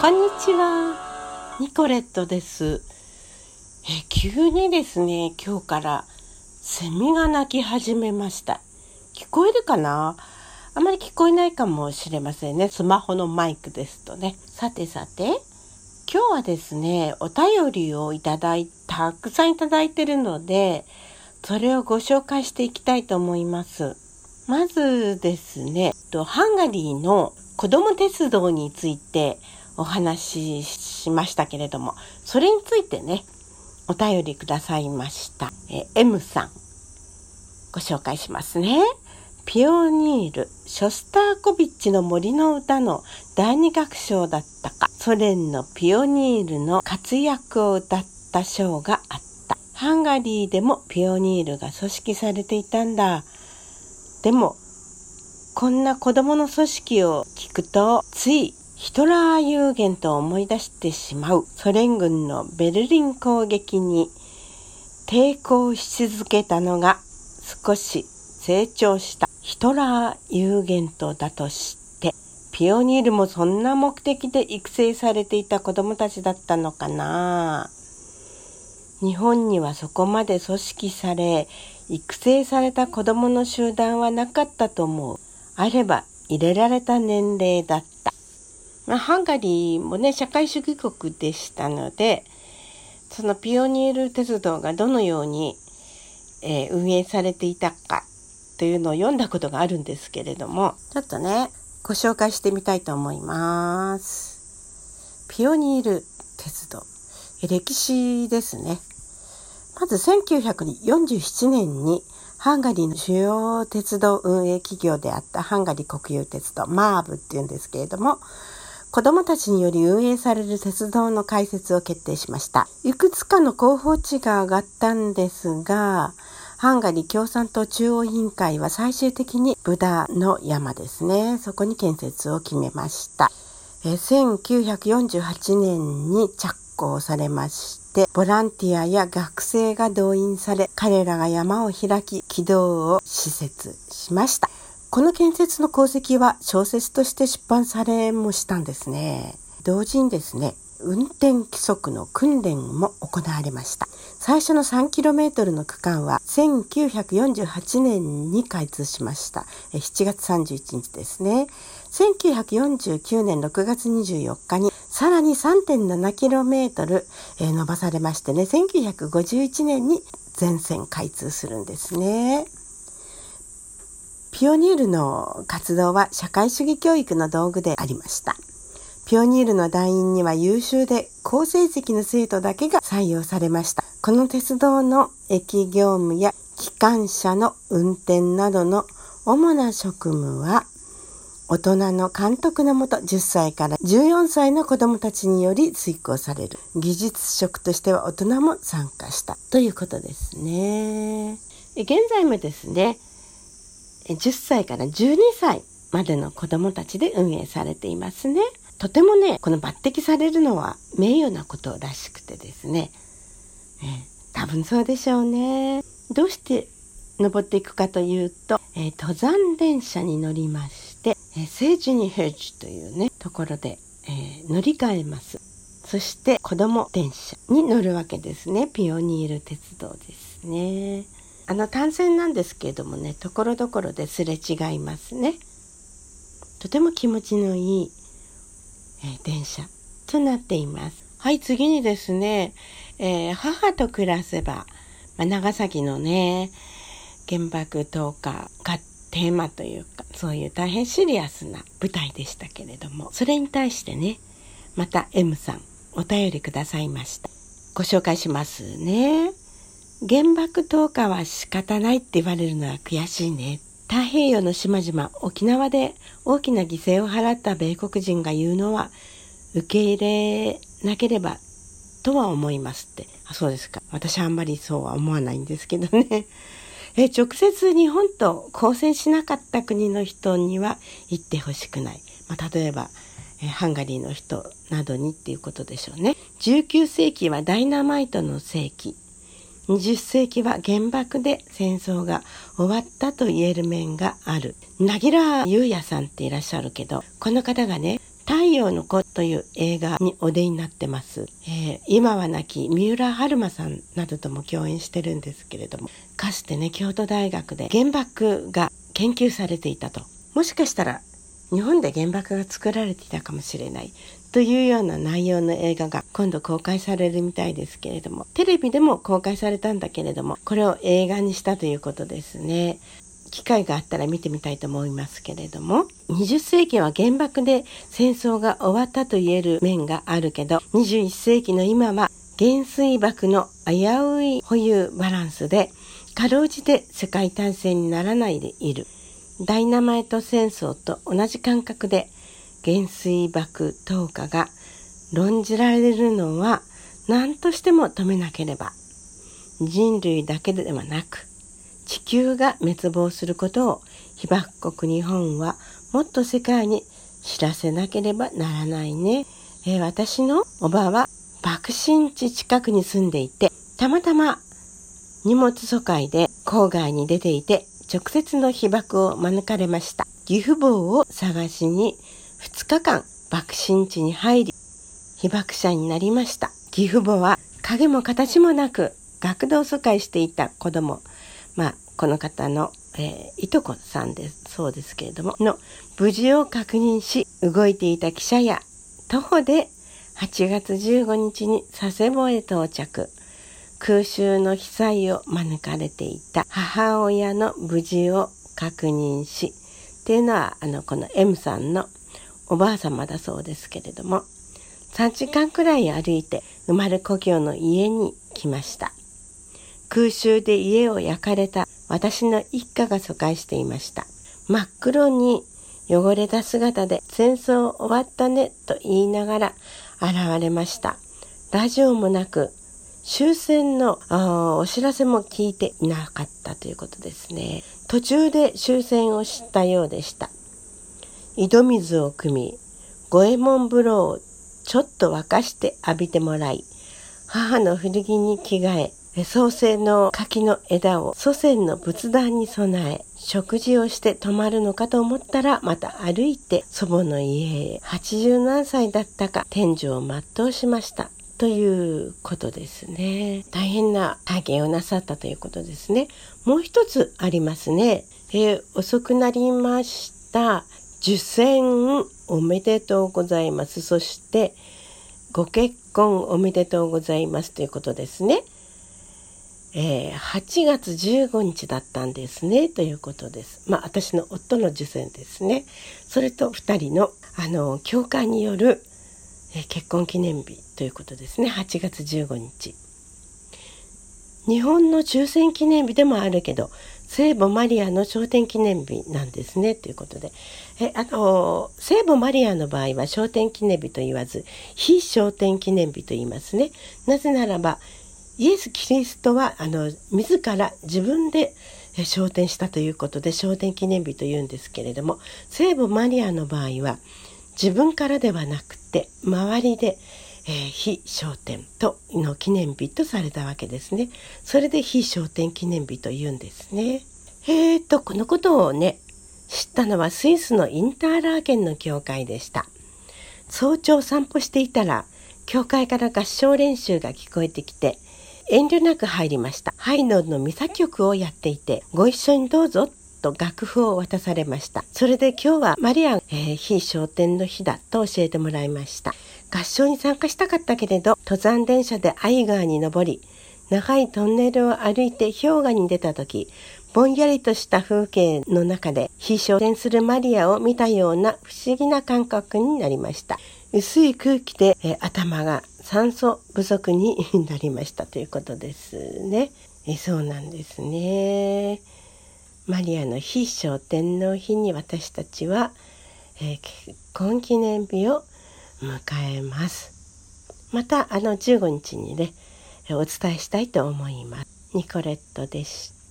こんにちは。ニコレットです。え急にですね今日からセミが鳴き始めました。聞こえるかな？あまり聞こえないかもしれませんね。スマホのマイクですとね。さてさて今日はですねお便りをいただいたくさんいただいてるのでそれをご紹介していきたいと思います。まずですねハンガリーの子供鉄道についてお話ししましたけれども、それについてね、お便りくださいました。え M さん、ご紹介しますね。ピオニール、ショスターコビッチの森の歌の第二楽章だったか、ソ連のピオニールの活躍を歌った章があった。ハンガリーでもピオニールが組織されていたんだ。でも、こんな子供の組織を聞くと、ついヒトラー有限と思い出してしまう。ソ連軍のベルリン攻撃に抵抗し続けたのが少し成長した。ヒトラー有限とだとしてピオニールもそんな目的で育成されていた子供たちだったのかな。日本にはそこまで組織され育成された子供の集団はなかったと思うあれば入れられた年齢だったまあ、ハンガリーもね社会主義国でしたのでそのピオニール鉄道がどのように、えー、運営されていたかというのを読んだことがあるんですけれどもちょっとねご紹介してみたいと思います。ピオニール鉄道歴史ですね。まず1947年にハンガリーの主要鉄道運営企業であったハンガリー国有鉄道マーブっていうんですけれども子供たちにより運営される鉄道の開設を決定しました。いくつかの候補地が上がったんですが、ハンガリー共産党中央委員会は最終的にブダの山ですね。そこに建設を決めました。え1948年に着工されましたて、ボランティアや学生が動員され、彼らが山を開き、軌道を施設しました。この建設の功績は小説として出版されもしたんですね。同時にですね、運転規則の訓練も行われました。最初の 3km の区間は1948年に開通しました。7月31日ですね。1949年6月24日にさらに 3.7km 伸ばされましてね、1951年に全線開通するんですね。ピオニールの活動は社会主義教育の道具でありました。ピオニールの団員には優秀で好成績の生徒だけが採用されました。この鉄道の駅業務や機関車の運転などの主な職務は大人の監督のもと10歳から14歳の子供たちにより遂行される技術職としては大人も参加したということですね。現在もですね10歳から12歳までの子供たちで運営されていますね。とてもね、この抜擢されるのは名誉なことらしくてですね。え多分そうでしょうね。どうして登っていくかというと、えー、登山電車に乗りまして、えー、聖ジュニヘッジというね、ところで、えー、乗り換えます。そして子供電車に乗るわけですね。ピオニール鉄道ですね。あの単線なんですけれどもねところどころですれ違いますねとても気持ちのいい、えー、電車となっていますはい次にですね、えー、母と暮らせば、まあ、長崎のね原爆投下がテーマというそういう大変シリアスな舞台でしたけれどもそれに対してねまた M さんお便りくださいましたご紹介しますね原爆投下は仕方ないって言われるのは悔しいね。太平洋の島々、沖縄で大きな犠牲を払った米国人が言うのは受け入れなければとは思いますって。あ、そうですか。私はあんまりそうは思わないんですけどね。え直接日本と交戦しなかった国の人には言ってほしくない。まあ、例えば、えハンガリーの人などにっていうことでしょうね。19世紀はダイナマイトの世紀。20世紀は原爆で戦争が終わったと言える面がある。なぎらゆうやさんっていらっしゃるけど、この方がね、陽の子という映画にお出になってます。えー、今は亡き三浦春馬さんなどとも共演してるんですけれども、かつてね、京都大学で原爆が研究されていたと。もしかしたら日本で原爆が作られていたかもしれないというような内容の映画が今度公開されるみたいですけれどもテレビでも公開されたんだけれどもこれを映画にしたということですね機会があったら見てみたいと思いますけれども20世紀は原爆で戦争が終わったと言える面があるけど21世紀の今は原水爆の危うい保有バランスでかろうじて世界大戦にならないでいる。ダイナマイト戦争と同じ感覚で原水爆投下が論じられるのは何としても止めなければ。人類だけではなく地球が滅亡することを被爆国日本はもっと世界に知らせなければならないね。えー、私のおばは爆心地近くに住んでいて、たまたま荷物疎開で郊外に出ていて、直接の被爆を免れました。義父母を探しに2日間爆心地に入り、被爆者になりました。義父母は影も形もなく学童疎開していた子供、まあ、この方の、えー、いとこさんです、そうですけれども、の無事を確認し、動いていた記者や徒歩で8月15日に佐世保へ到着。空襲の被災を免れていた母親の無事を確認し、っていうのは、あの、この M さんのおばあ様だそうですけれども、3時間くらい歩いて生まれ故郷の家に来ました。空襲で家を焼かれた私の一家が疎開していました。真っ黒に汚れた姿で戦争終わったねと言いながら現れました。ラジオもなく終戦のお知らせも聞いていなかったということですね。途中で終戦を知ったようでした。井戸水を汲み、五右衛門風呂をちょっと沸かして浴びてもらい、母の古着に着替え、創世の柿の枝を祖先の仏壇に備え、食事をして泊まるのかと思ったら、また歩いて祖母の家へ、80何歳だったか、天寿を全うしました。ということですね。大変な体験をなさったということですね。もう一つありますね。えー、遅くなりました。受選おめでとうございます。そして、ご結婚おめでとうございますということですね。えー、8月15日だったんですねということです。まあ私の夫の受選ですね。それと2人のあの教会によるえ結婚記念日ということですね8月15日日本の抽選記念日でもあるけど聖母マリアの昇天記念日なんですねということでえあの聖母マリアの場合は昇天記念日と言わず非昇天記念日と言いますねなぜならばイエス・キリストはあの自ら自分で昇天したということで昇天記念日というんですけれども聖母マリアの場合は自分からではなくて周りで、えー、非焦点との記念日とされたわけですね。それで非焦点記念日と言うんですね。えーと、このことをね、知ったのはスイスのインターラーケンの教会でした。早朝散歩していたら、教会から合唱練習が聞こえてきて、遠慮なく入りました。ハイノンのミサ曲をやっていて、ご一緒にどうぞと楽譜を渡されました。それで今日はマリアン、えー、非商店の日だと教えてもらいました。合唱に参加したかったけれど、登山電車で愛川に登り、長いトンネルを歩いて氷河に出た時、ぼんやりとした風景の中で、非昇天するマリアを見たような不思議な感覚になりました。薄い空気で、え頭が酸素不足になりましたということですね。えそうなんですね。マリアの必勝天皇日に私たちは、えー、結婚記念日を迎えます。またあの15日にねお伝えしたいと思います。ニコレットでした。